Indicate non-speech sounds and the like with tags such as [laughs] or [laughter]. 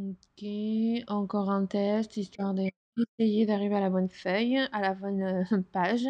OK, encore un test histoire d'essayer d'arriver à la bonne feuille, à la bonne, euh, [laughs] page.